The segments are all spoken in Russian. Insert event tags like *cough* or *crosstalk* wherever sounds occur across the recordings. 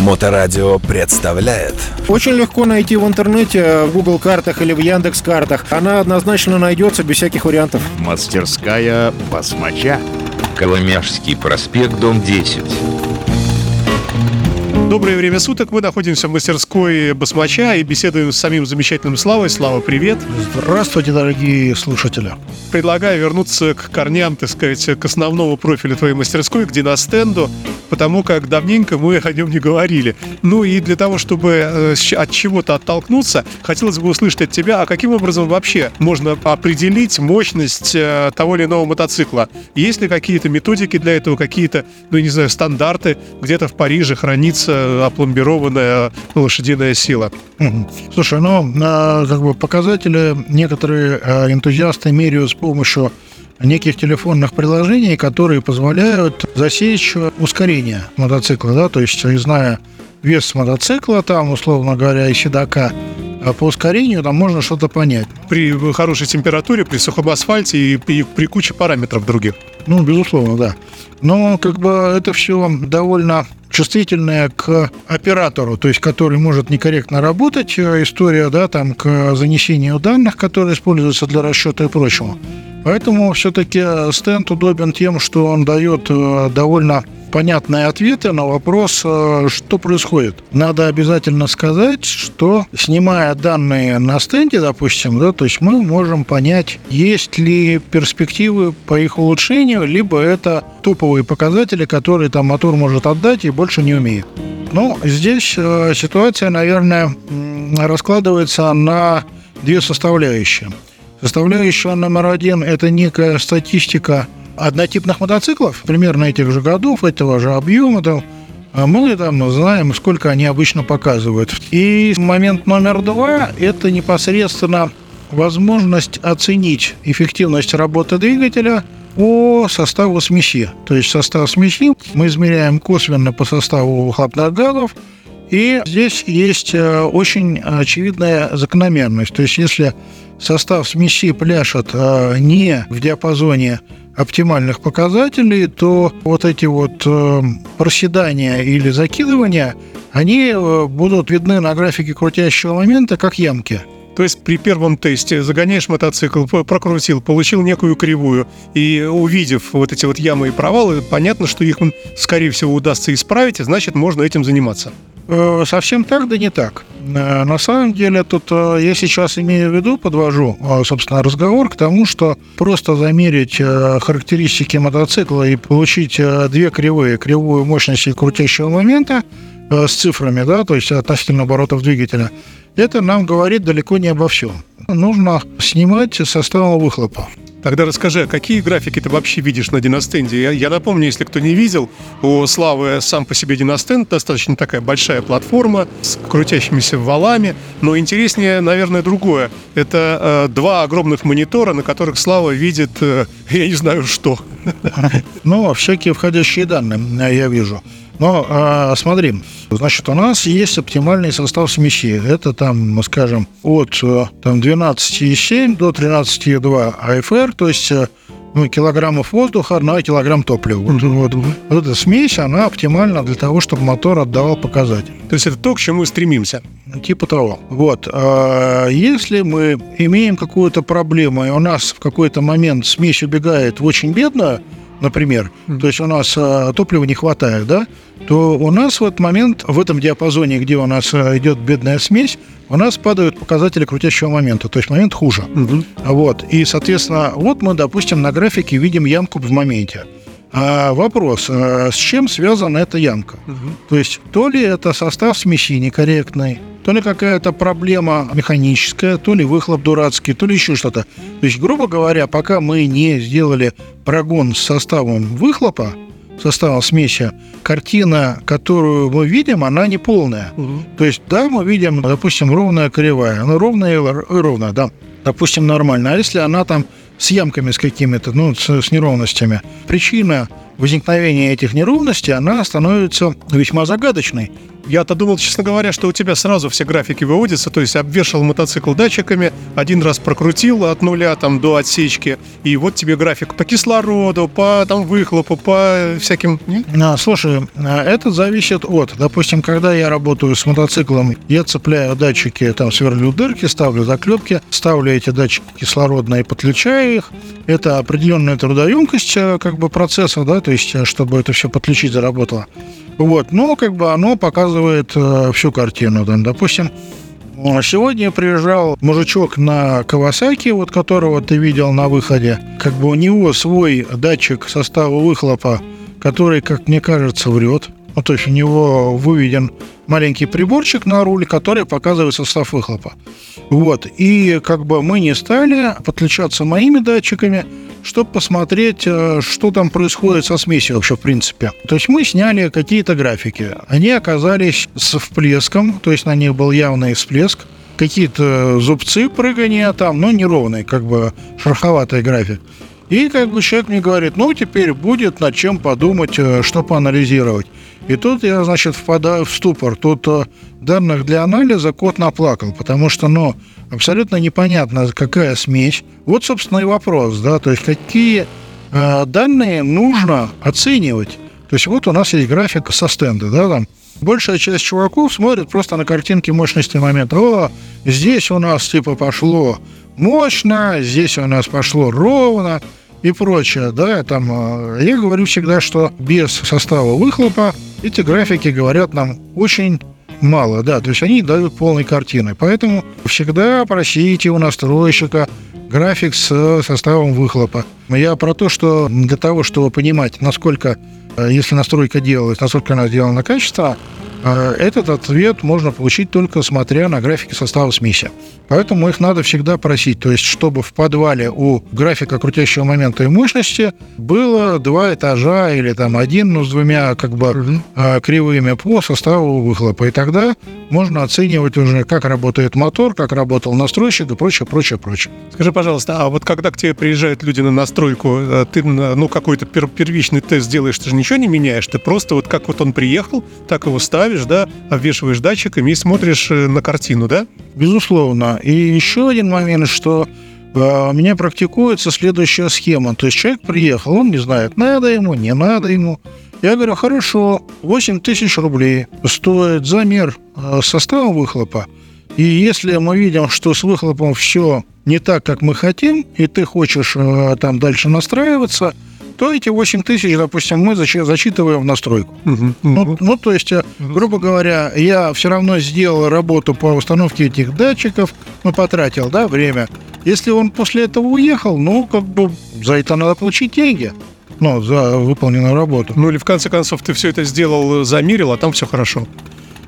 Моторадио представляет Очень легко найти в интернете, в Google картах или в Яндекс картах. Она однозначно найдется без всяких вариантов. Мастерская басмача. Коломяжский проспект, дом 10. Доброе время суток. Мы находимся в мастерской Басмача и беседуем с самим замечательным Славой. Слава, привет. Здравствуйте, дорогие слушатели. Предлагаю вернуться к корням, так сказать, к основному профилю твоей мастерской, к Диностенду, потому как давненько мы о нем не говорили. Ну и для того, чтобы э, от чего-то оттолкнуться, хотелось бы услышать от тебя, а каким образом вообще можно определить мощность э, того или иного мотоцикла? Есть ли какие-то методики для этого, какие-то, ну, не знаю, стандарты? Где-то в Париже хранится опломбированная лошадиная сила. Слушай, ну, как бы показатели некоторые а, энтузиасты меряют с помощью неких телефонных приложений, которые позволяют засечь ускорение мотоцикла, да, то есть, зная вес мотоцикла, там, условно говоря, и седока, по ускорению там можно что-то понять. При хорошей температуре, при сухом асфальте и, и при куче параметров других. Ну, безусловно, да. Но как бы это все довольно чувствительная к оператору, то есть который может некорректно работать, э, история, да, там, к занесению данных, которые используются для расчета и прочего. Поэтому все-таки стенд удобен тем, что он дает э, довольно понятные ответы на вопрос, э, что происходит. Надо обязательно сказать, что снимая данные на стенде, допустим, да, то есть мы можем понять, есть ли перспективы по их улучшению, либо это топовые показатели, которые там мотор может отдать и больше не умеет. Ну, здесь э, ситуация, наверное, раскладывается на две составляющие. Составляющая номер один – это некая статистика однотипных мотоциклов, примерно этих же годов, этого же объема, там, а мы там знаем, сколько они обычно показывают. И момент номер два – это непосредственно возможность оценить эффективность работы двигателя по составу смеси. То есть состав смеси мы измеряем косвенно по составу выхлопных газов, и здесь есть э, очень очевидная закономерность. То есть если состав смеси пляшет э, не в диапазоне оптимальных показателей, то вот эти вот э, проседания или закидывания, они э, будут видны на графике крутящего момента как ямки. То есть при первом тесте загоняешь мотоцикл, прокрутил, получил некую кривую, и увидев вот эти вот ямы и провалы, понятно, что их, скорее всего, удастся исправить, и значит, можно этим заниматься. Э, совсем так, да не так. Э, на самом деле, тут э, я сейчас имею в виду, подвожу, собственно, разговор к тому, что просто замерить характеристики мотоцикла и получить две кривые, кривую мощности крутящего момента с цифрами, да, то есть относительно оборотов двигателя, это нам говорит далеко не обо всем. Нужно снимать состав выхлопа. Тогда расскажи, а какие графики ты вообще видишь на Диностенде? Я, я напомню, если кто не видел, у Славы сам по себе Диностенд достаточно такая большая платформа с крутящимися валами, но интереснее, наверное, другое. Это э, два огромных монитора, на которых Слава видит, э, *laughs* я не знаю что. Ну, всякие входящие данные я вижу. Но а, смотри, значит, у нас есть оптимальный состав смеси. Это там, скажем, от э, там, 12,7 до 13,2 АФР, то есть э, ну, килограммов воздуха на килограмм топлива. Вот, вот, вот эта смесь, она оптимальна для того, чтобы мотор отдавал показатель. То есть это то, к чему мы стремимся? Типа того. Вот. А если мы имеем какую-то проблему, и у нас в какой-то момент смесь убегает в очень бедную, например, то есть у нас а, топлива не хватает, да, то у нас в этот момент, в этом диапазоне, где у нас а, идет бедная смесь, у нас падают показатели крутящего момента, то есть момент хуже. Mm-hmm. Вот. И, соответственно, вот мы, допустим, на графике видим ямку в моменте. А вопрос, а с чем связана эта ямка? Угу. То есть, то ли это состав смеси некорректный, то ли какая-то проблема механическая, то ли выхлоп дурацкий, то ли еще что-то. То есть, грубо говоря, пока мы не сделали прогон с составом выхлопа, составом смеси, картина, которую мы видим, она не полная. Угу. То есть, да, мы видим, допустим, ровная кривая. Она ровная и ровная, да. Допустим, нормально. А если она там с ямками с какими-то, ну, с, с неровностями. Причина возникновения этих неровностей, она становится весьма загадочной. Я-то думал, честно говоря, что у тебя сразу все графики выводятся, то есть обвешал мотоцикл датчиками, один раз прокрутил от нуля там до отсечки, и вот тебе график по кислороду, по там выхлопу, по всяким... А, слушай, а, это зависит от, допустим, когда я работаю с мотоциклом, я цепляю датчики, там сверлю дырки, ставлю заклепки, ставлю эти датчики кислородные, подключаю их. Это определенная трудоемкость э, как бы процесса, да, то есть э, чтобы это все подключить, заработало. Вот, но как бы оно показывает э, всю картину. Да. Допустим, Сегодня приезжал мужичок на Кавасаки, вот которого ты видел на выходе. Как бы у него свой датчик состава выхлопа, который, как мне кажется, врет. Ну, то есть у него выведен маленький приборчик на руль, который показывает состав выхлопа. Вот. И как бы мы не стали подключаться моими датчиками, чтобы посмотреть, э, что там происходит со смесью вообще в принципе. То есть мы сняли какие-то графики. Они оказались с всплеском, то есть на них был явный всплеск. Какие-то зубцы прыгания там, но неровный, как бы шероховатый график. И как бы человек мне говорит, ну, теперь будет над чем подумать, э, что поанализировать. И тут я, значит, впадаю в ступор. Тут э, данных для анализа кот наплакал, потому что, ну, абсолютно непонятно, какая смесь. Вот, собственно, и вопрос, да, то есть какие э, данные нужно оценивать. То есть вот у нас есть график со стенда, да, там большая часть чуваков смотрит просто на картинки мощности момента. О, здесь у нас типа пошло мощно, здесь у нас пошло ровно и прочее, да, там, э, я говорю всегда, что без состава выхлопа эти графики говорят нам очень мало, да, то есть они дают полной картины, поэтому всегда просите у настройщика график с составом выхлопа. Я про то, что для того, чтобы понимать, насколько, если настройка делалась, насколько она сделана качественно, э, этот ответ можно получить только смотря на графики состава смеси. Поэтому их надо всегда просить. То есть, чтобы в подвале у графика крутящего момента и мощности было два этажа или там один, но с двумя как бы mm кривыми по составу выхлопа. И тогда можно оценивать уже, как работает мотор, как работал настройщик и прочее, прочее, прочее. Скажи, пожалуйста, а вот когда к тебе приезжают люди на настройку, э, ты ну какой-то первичный тест делаешь, ты же ничего не меняешь, ты просто вот как вот он приехал, так его ставишь, да, обвешиваешь датчиками и смотришь э, на картину, да? Безусловно. И еще один момент, что э, у меня практикуется следующая схема. То есть человек приехал, он не знает, надо ему, не надо ему. Я говорю, хорошо, 8 тысяч рублей стоит замер э, состава выхлопа. И если мы видим, что с выхлопом все не так, как мы хотим, и ты хочешь там дальше настраиваться – то эти 8 тысяч, допустим, мы зачитываем в настройку. Угу. Ну, ну, то есть, э, грубо говоря, я все равно сделал работу по установке этих датчиков, ну, потратил, да, время. Если он после этого уехал, ну, как бы за это надо получить деньги ну, за выполненную работу. Ну или в конце концов ты все это сделал, замерил, а там все хорошо.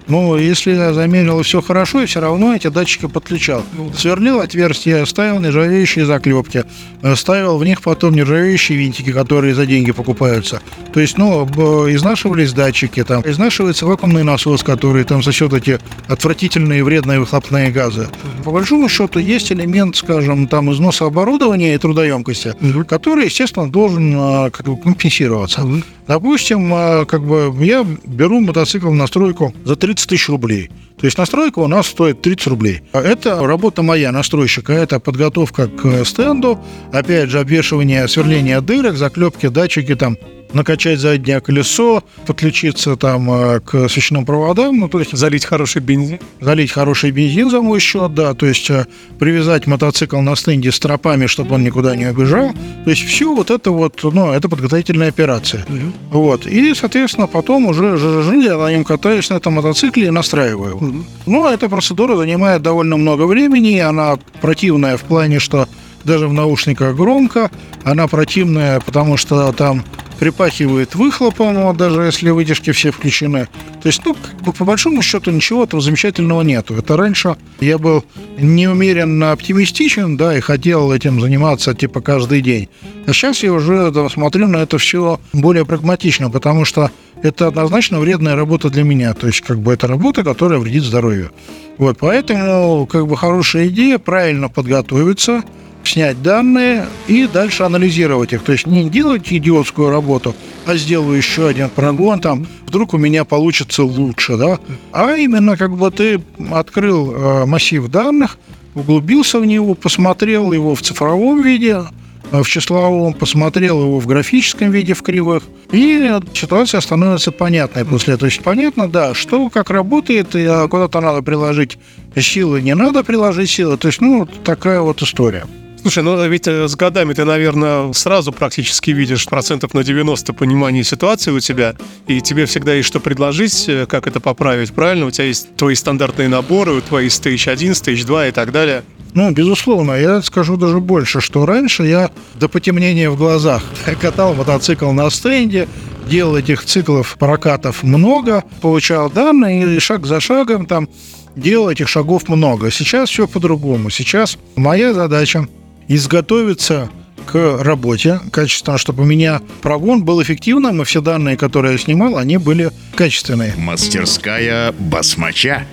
Ну, если я замерил все хорошо, и все равно эти датчики подключал. Сверлил отверстия, ставил нержавеющие заклепки, э, ставил в них потом нержавеющие винтики, которые за деньги покупаются. То есть, ну, изнашивались датчики, там, изнашивается вакуумный насос, который там за счет эти отвратительные вредные выхлопные газы. По большому счету есть элемент, скажем, там износа оборудования и трудоемкости, который, естественно, должен а, как бы компенсироваться. Допустим, как бы я беру мотоцикл в настройку за 30 тысяч рублей. То есть настройка у нас стоит 30 рублей. Это работа моя, настройщика. Это подготовка к стенду, опять же, обвешивание, сверление дырок, заклепки, датчики там накачать заднее колесо, подключиться там э, к свечным проводам, ну, то есть залить хороший бензин. Залить хороший бензин за мой счет, да, то есть э, привязать мотоцикл на стенде с тропами, чтобы он никуда не убежал. То есть все вот это вот, ну, это подготовительная операция. Угу. Вот. И, соответственно, потом уже жили, я на нем катаюсь на этом мотоцикле и настраиваю. Угу. Ну, эта процедура занимает довольно много времени, она противная в плане, что даже в наушниках громко, она противная, потому что там припахивает выхлопом, вот даже если вытяжки все включены. То есть, ну, по большому счету ничего этого замечательного нету. Это раньше я был неумеренно оптимистичен, да, и хотел этим заниматься типа каждый день. А сейчас я уже да, смотрю на это все более прагматично, потому что это однозначно вредная работа для меня. То есть, как бы это работа, которая вредит здоровью. Вот, поэтому, как бы, хорошая идея, правильно подготовиться, снять данные и дальше анализировать их. То есть не делать идиотскую работу, а сделаю еще один прогон, там вдруг у меня получится лучше, да? А именно как бы ты открыл э, массив данных, углубился в него, посмотрел его в цифровом виде, э, в числовом, посмотрел его в графическом виде, в кривых, и ситуация становится понятной после этого. То есть понятно, да, что как работает, и а, куда-то надо приложить силы, не надо приложить силы. То есть, ну, такая вот история. Слушай, ну ведь э, с годами ты, наверное, сразу практически видишь процентов на 90 понимания ситуации у тебя, и тебе всегда есть что предложить, э, как это поправить, правильно? У тебя есть твои стандартные наборы, твои стейдж 1, стейдж 2 и так далее. Ну, безусловно, я скажу даже больше, что раньше я до потемнения в глазах *laughs* катал мотоцикл на стенде, делал этих циклов прокатов много, получал данные и шаг за шагом там делал этих шагов много. Сейчас все по-другому. Сейчас моя задача изготовиться к работе качественно, чтобы у меня прогон был эффективным, и все данные, которые я снимал, они были качественные. Мастерская басмача.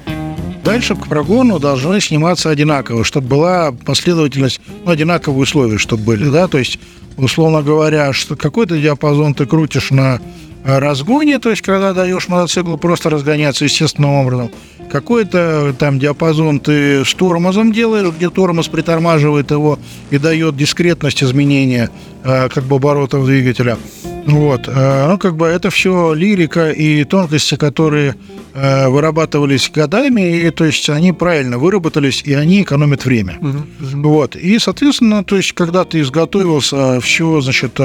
Дальше к прогону должны сниматься одинаково, чтобы была последовательность, ну, одинаковые условия, чтобы были, да, то есть, условно говоря, что какой-то диапазон ты крутишь на разгоне, то есть, когда даешь мотоциклу просто разгоняться естественным образом, какой-то там диапазон ты с тормозом делаешь, где тормоз притормаживает его и дает дискретность изменения э, как бы оборотов двигателя. Вот. Э, ну, как бы это все лирика и тонкости, которые э, вырабатывались годами, и то есть они правильно выработались, и они экономят время. Угу. Вот. И, соответственно, то есть, когда ты изготовился, все, значит,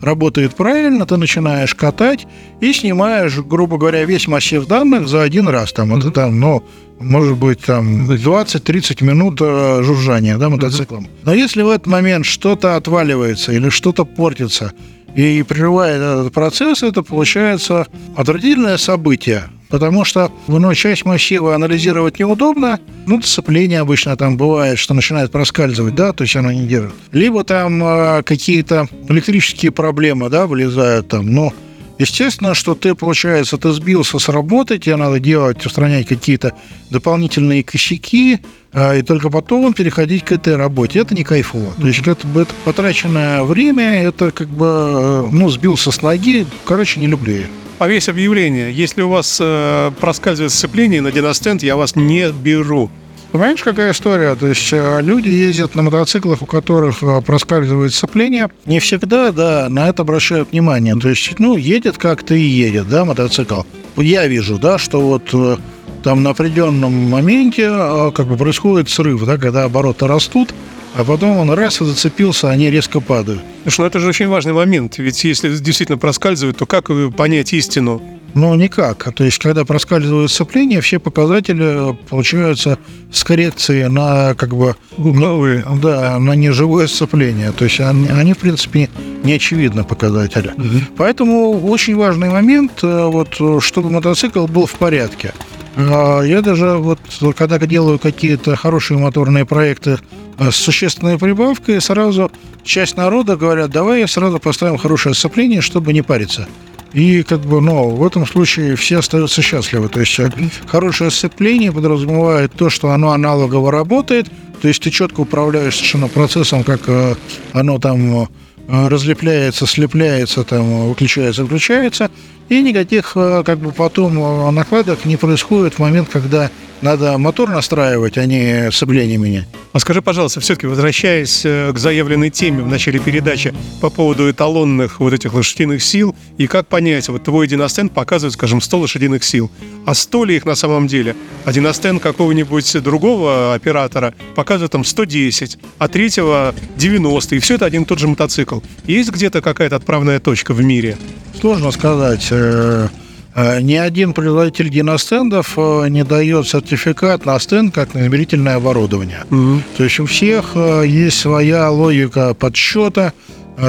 работает правильно, ты начинаешь катать и снимаешь, грубо говоря, весь массив данных за один раз. Там, это там, ну, может быть, там 20-30 минут э, жужжания да, мотоциклом. Но если в этот момент что-то отваливается или что-то портится, и прерывает этот процесс, это получается отвратительное событие. Потому что ну, часть массива анализировать неудобно. Ну, сцепление обычно там бывает, что начинает проскальзывать, да, то есть оно не держит. Либо там э, какие-то электрические проблемы, да, вылезают там, но Естественно, что ты, получается, ты сбился с работы, тебе надо делать, устранять какие-то дополнительные косяки, и только потом переходить к этой работе. Это не кайфово. То есть это, это потраченное время, это как бы, э, ну, сбился с ноги. Короче, не люблю я. Повесь объявление. Если у вас э, проскальзывает сцепление на диностенд, я вас не беру. Понимаешь, какая история? То есть э, люди ездят на мотоциклах, у которых э, проскальзывает сцепление. Не всегда, да, на это обращают внимание. То есть, ну, едет как-то и едет, да, мотоцикл. Я вижу, да, что вот э, там на определенном моменте как бы происходит срыв, да, когда обороты растут, а потом он раз и зацепился, они резко падают. Слушай, ну это же очень важный момент, ведь если действительно проскальзывает, то как понять истину? Ну, никак. То есть, когда проскальзывают сцепления, все показатели получаются с коррекцией на как бы угловые. Да, на неживое сцепление. То есть они, они в принципе, не очевидны показатели. Угу. Поэтому очень важный момент, э, вот, чтобы мотоцикл был в порядке. А я даже вот, когда делаю какие-то хорошие моторные проекты э, с существенной прибавкой, сразу часть народа говорят, давай сразу поставим хорошее сцепление, чтобы не париться. И как бы, ну, в этом случае все остаются счастливы. То есть э, хорошее сцепление подразумевает то, что оно аналогово работает, то есть ты четко управляешь совершенно процессом, как э, оно там разлепляется, слепляется, там, выключается, включается, и никаких как бы потом накладок не происходит в момент, когда надо мотор настраивать, а не сцепление менять. А скажи, пожалуйста, все-таки возвращаясь э, к заявленной теме в начале передачи по поводу эталонных вот этих лошадиных сил, и как понять, вот твой диностенд показывает, скажем, 100 лошадиных сил, а 100 ли их на самом деле? А диностенд какого-нибудь другого оператора показывает там 110, а третьего 90, и все это один и тот же мотоцикл. Есть где-то какая-то отправная точка в мире? Сложно сказать. Э, Э, ни один производитель диностендов э, не дает сертификат на стенд как на измерительное оборудование. Угу. То есть у всех есть своя логика подсчета,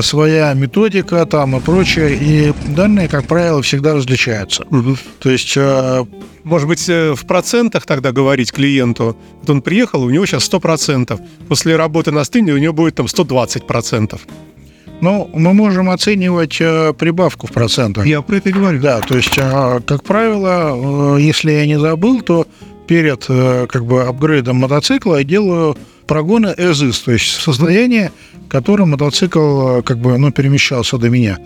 своя методика там и прочее, и данные, как правило, всегда различаются. Угу. То есть может быть, в процентах тогда говорить клиенту. Вот он приехал, у него сейчас 100%. После работы на стенде у него будет там 120%. Ну, мы можем оценивать э, прибавку в процентах. Я про это говорю. Да, то есть, э, как правило, э, если я не забыл, то перед как бы апгрейдом мотоцикла я делаю прогоны as то есть состояние, в котором мотоцикл как бы, ну, перемещался до меня.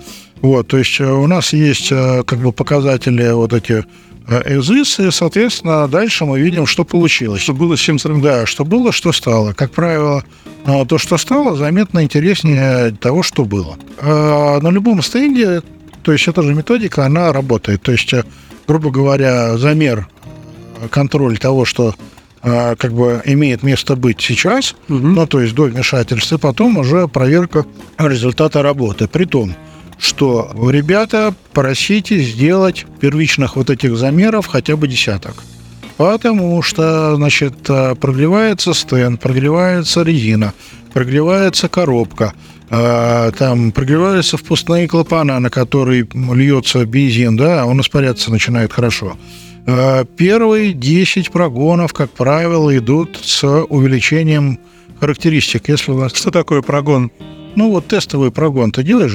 Вот, то есть у нас есть как бы показатели вот эти ЭЗИС, и, соответственно, дальше мы видим, что получилось. Что было, с сравнить. Да, что было, что стало. Как правило, то, что стало, заметно интереснее того, что было. На любом стенде, то есть эта же методика, она работает. То есть, грубо говоря, замер, контроль того, что как бы имеет место быть сейчас, угу. ну, то есть до вмешательства, и потом уже проверка результата работы. При том, что ребята, просите сделать первичных вот этих замеров хотя бы десяток. Потому что, значит, прогревается стенд, прогревается резина, прогревается коробка, там прогреваются впускные клапана, на которые льется бензин, да, он испаряться начинает хорошо. Первые 10 прогонов, как правило, идут с увеличением характеристик. Если у вас... Что такое прогон? Ну, вот тестовый прогон ты делаешь,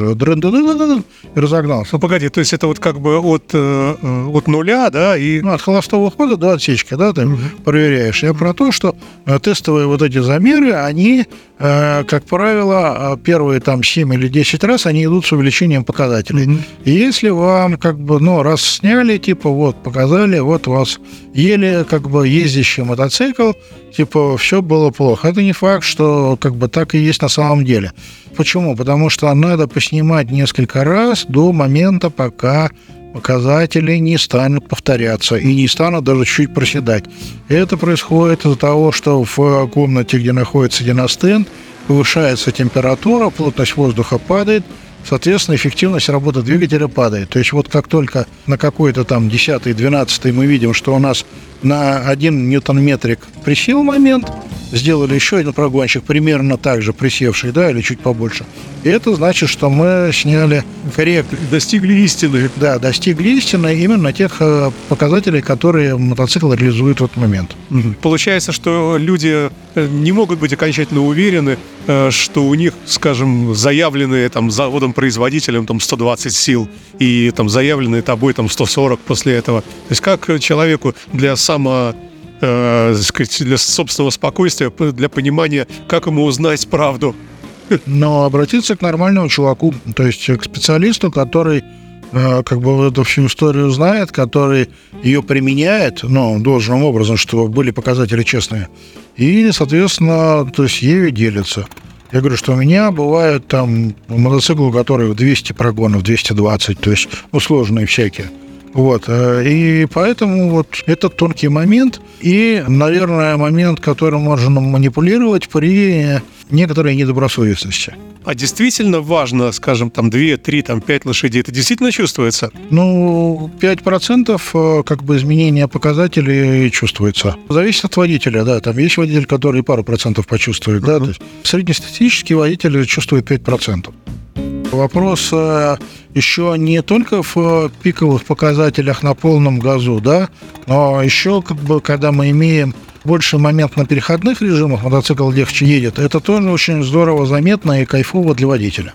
и разогнался. Ну, погоди, то есть это вот как бы от, э, от нуля, да, и... Ну, от холостого хода до отсечки, да, ты угу. проверяешь. Я про то, что э, тестовые вот эти замеры, они, э, как правило, первые там 7 или 10 раз, они идут с увеличением показателей. Угу. И если вам как бы, ну, раз сняли, типа, вот, показали, вот вас еле как бы ездящий мотоцикл, типа, все было плохо. Это не факт, что как бы так и есть на самом деле. Почему? Потому что надо поснимать несколько раз до момента, пока показатели не станут повторяться и не станут даже чуть проседать. Это происходит из-за того, что в комнате, где находится диностенд, повышается температура, плотность воздуха падает – соответственно, эффективность работы двигателя падает. То есть вот как только на какой-то там 10-12 мы видим, что у нас на 1 ньютон-метрик присел момент, сделали еще один прогонщик, примерно так же присевший, да, или чуть побольше. И это значит, что мы сняли коррект. Достигли истины. Да, достигли истины именно тех э, показателей, которые мотоцикл реализует в этот момент. Получается, что люди э, не могут быть окончательно уверены, э, что у них, скажем, заявленные там заводом-производителем там 120 сил и там заявленные тобой там 140 после этого. То есть как человеку для само э, сказать, для собственного спокойствия, для понимания, как ему узнать правду. Но обратиться к нормальному чуваку, то есть к специалисту, который э, как бы эту всю историю знает, который ее применяет, ну, должным образом, чтобы были показатели честные, и, соответственно, то есть ею делится. Я говорю, что у меня бывают там мотоциклы, которые в 200 прогонов, 220, то есть усложные всякие. Вот. Э, и поэтому вот этот тонкий момент и, наверное, момент, которым можно манипулировать при некоторой недобросовестности. А действительно важно, скажем, там 2, 3, там 5 лошадей? Это действительно чувствуется? Ну, 5% э, как бы изменения показателей чувствуется. Зависит от водителя, да. Там есть водитель, который пару процентов почувствует, uh-huh. да. То есть среднестатистический водитель чувствует 5%. Вопрос э, еще не только в э, пиковых показателях на полном газу, да, но еще как бы, когда мы имеем больше момент на переходных режимах, мотоцикл легче едет, это тоже очень здорово заметно и кайфово для водителя.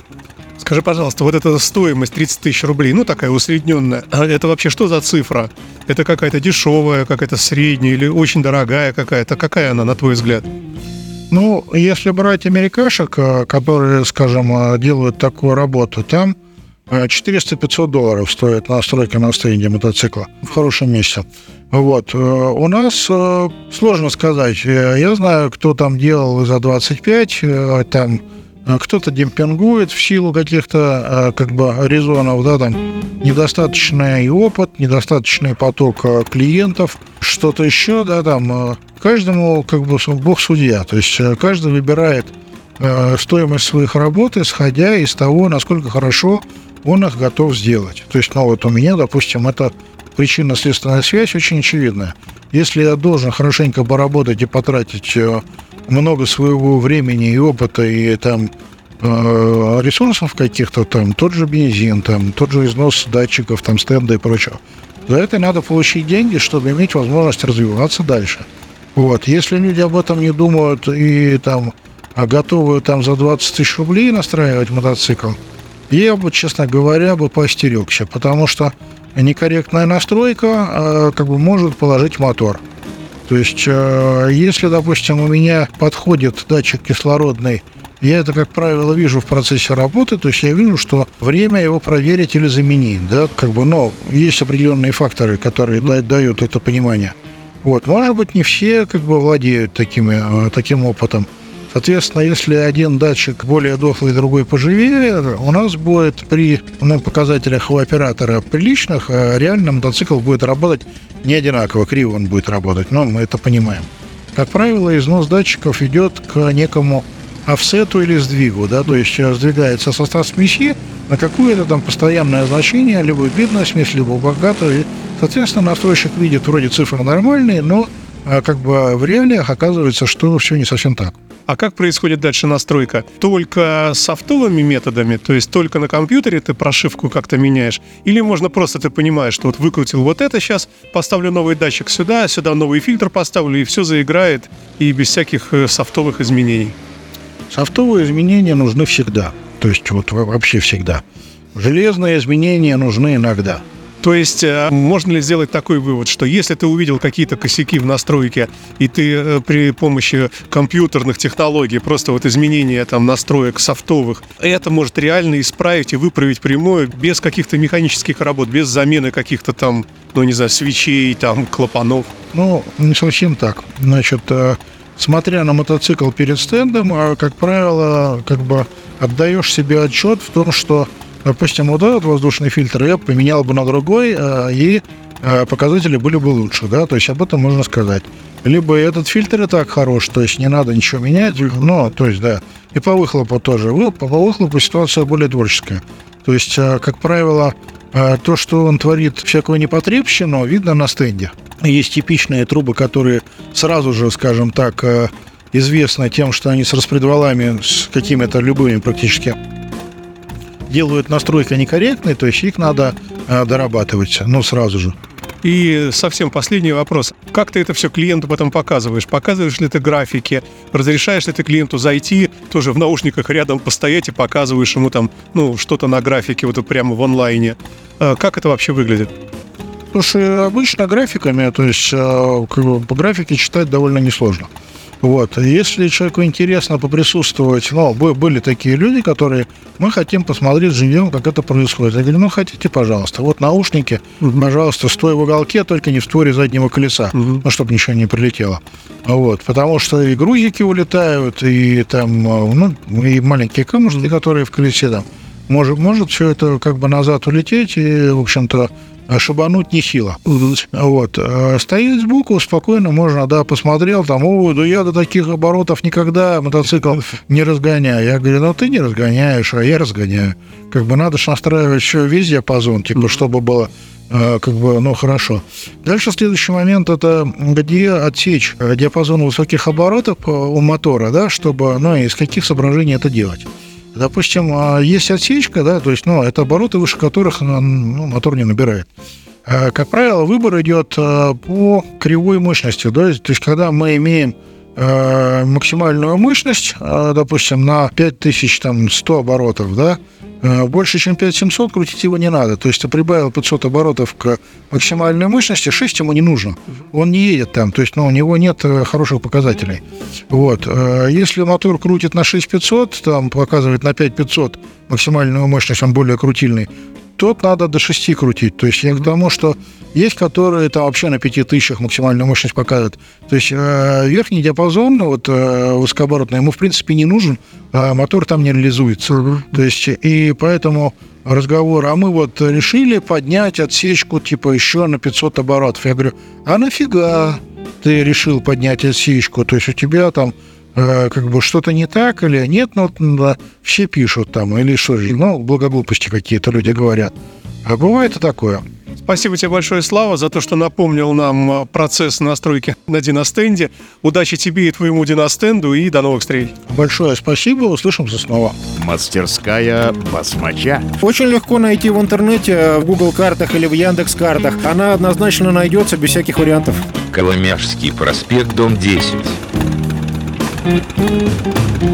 Скажи, пожалуйста, вот эта стоимость 30 тысяч рублей, ну такая усредненная, а это вообще что за цифра? Это какая-то дешевая, какая-то средняя или очень дорогая какая-то? Какая она, на твой взгляд? Ну, если брать америкашек, э, которые, скажем, э, делают такую работу, там 400-500 долларов стоит настройка на стенде мотоцикла в хорошем месте. Вот. Э, у нас сложно сказать. Я знаю, кто там делал за 25, там кто-то демпингует в силу каких-то как бы резонов, да, там недостаточный опыт, недостаточный поток клиентов, что-то еще, да, там каждому как бы бог судья. То есть э, каждый выбирает э, стоимость своих работ, исходя из того, насколько хорошо он их готов сделать. То есть, ну вот у меня, допустим, это причинно-следственная связь очень очевидная. Если я должен хорошенько поработать и потратить э, много своего времени и опыта, и там ресурсов каких-то, там тот же бензин, там тот же износ датчиков, там стенда и прочего, за это надо получить деньги, чтобы иметь возможность развиваться дальше. Вот. Если люди об этом не думают и там а готовы там за 20 тысяч рублей настраивать мотоцикл, я бы, честно говоря, бы поостерегся, потому что некорректная настройка э, как бы может положить мотор. То есть, э, если, допустим, у меня подходит датчик кислородный, я это, как правило, вижу в процессе работы, то есть я вижу, что время его проверить или заменить, да, как бы, но есть определенные факторы, которые дают это понимание. Вот, может быть, не все как бы владеют такими, э, таким опытом. Соответственно, если один датчик более дохлый, другой поживее, у нас будет при ну, показателях у оператора приличных, а реально мотоцикл будет работать не одинаково, криво он будет работать, но мы это понимаем. Как правило, износ датчиков идет к некому офсету или сдвигу, да, то есть э, сдвигается состав смеси на какое-то там постоянное значение, либо бедная смесь, либо богатая. Соответственно, настройщик видит вроде цифры нормальные, но а как бы в реалиях оказывается, что все не совсем так. А как происходит дальше настройка? Только софтовыми методами, то есть только на компьютере ты прошивку как-то меняешь? Или можно просто ты понимаешь, что вот выкрутил вот это сейчас, поставлю новый датчик сюда, сюда новый фильтр поставлю, и все заиграет, и без всяких э, софтовых изменений? Софтовые изменения нужны всегда. То есть вот вообще всегда. Железные изменения нужны иногда. То есть э, можно ли сделать такой вывод, что если ты увидел какие-то косяки в настройке, и ты э, при помощи компьютерных технологий, просто вот изменения там настроек софтовых, это может реально исправить и выправить прямую без каких-то механических работ, без замены каких-то там, ну не знаю, свечей, там, клапанов? Ну, не совсем так. Значит, э, смотря на мотоцикл перед стендом, как правило, как бы отдаешь себе отчет в том, что допустим, вот этот воздушный фильтр я поменял бы на другой, э, и э, показатели были бы лучше, да, то есть об этом можно сказать. Либо этот фильтр и так хорош, то есть не надо ничего менять, но, то есть, да, и по выхлопу тоже. По выхлопу ситуация более творческая. То есть, э, как правило, то, что он творит всякую непотребщину, видно на стенде. Есть типичные трубы, которые сразу же, скажем так, известны тем, что они с распредвалами, с какими-то любыми практически делают настройки некорректные, то есть их надо э, дорабатывать, ну, сразу же. И совсем последний вопрос. Как ты это все клиенту потом показываешь? Показываешь ли ты графики? Разрешаешь ли ты клиенту зайти, тоже в наушниках рядом постоять и показываешь ему там, ну, что-то на графике, вот прямо в онлайне? Э, как это вообще выглядит? Слушай, обычно графиками, то есть э, по графике читать довольно несложно. Вот. Если человеку интересно поприсутствовать, ну, были такие люди, которые, мы хотим посмотреть живьем, как это происходит. Я говорю, ну, хотите, пожалуйста. Вот наушники, пожалуйста, стой в уголке, только не в створе заднего колеса, ну, чтобы ничего не прилетело. Вот. Потому что и грузики улетают, и там, ну, и маленькие камушки, которые в колесе там. Может, может все это как бы назад улететь, и, в общем-то, шибануть не сила. Вот. А стоит сбоку, спокойно можно, да, посмотрел, там, о, да я до таких оборотов никогда мотоцикл не разгоняю. Я говорю, ну ты не разгоняешь, а я разгоняю. Как бы надо же настраивать еще весь диапазон, типа, чтобы было а, как бы, ну, хорошо. Дальше следующий момент – это где отсечь диапазон высоких оборотов у мотора, да, чтобы, ну, из каких соображений это делать. Допустим, а, есть отсечка, да, то есть, ну, это обороты, выше которых ну, мотор не набирает. А, как правило, выбор идет а, по кривой мощности, да, то есть, когда мы имеем максимальную мощность, допустим, на 5100 оборотов, да, больше, чем 5700 крутить его не надо. То есть ты прибавил 500 оборотов к максимальной мощности, 6 ему не нужно. Он не едет там, то есть ну, у него нет э, хороших показателей. Вот. Э, если мотор крутит на 6500, там показывает на 5500 максимальную мощность, он более крутильный, тот надо до 6 крутить. То есть я к тому, что есть, которые там вообще на 5000 максимальную мощность показывают. То есть э, верхний диапазон, вот э, высокооборотный, ему в принципе не нужен, а мотор там не реализуется. Mm-hmm. То есть и поэтому разговор, а мы вот решили поднять отсечку типа еще на 500 оборотов. Я говорю, а нафига ты решил поднять отсечку? То есть у тебя там как бы что-то не так или нет, ну, да, все пишут там, или что, ну, благоглупости какие-то люди говорят. А бывает и такое. Спасибо тебе большое, Слава, за то, что напомнил нам э, процесс настройки на диностенде. Удачи тебе и твоему диностенду, и до новых встреч. Большое спасибо, услышимся снова. Мастерская Басмача. Очень легко найти в интернете, в Google картах или в Яндекс картах. Она однозначно найдется без всяких вариантов. Коломяжский проспект, дом 10. Thank you.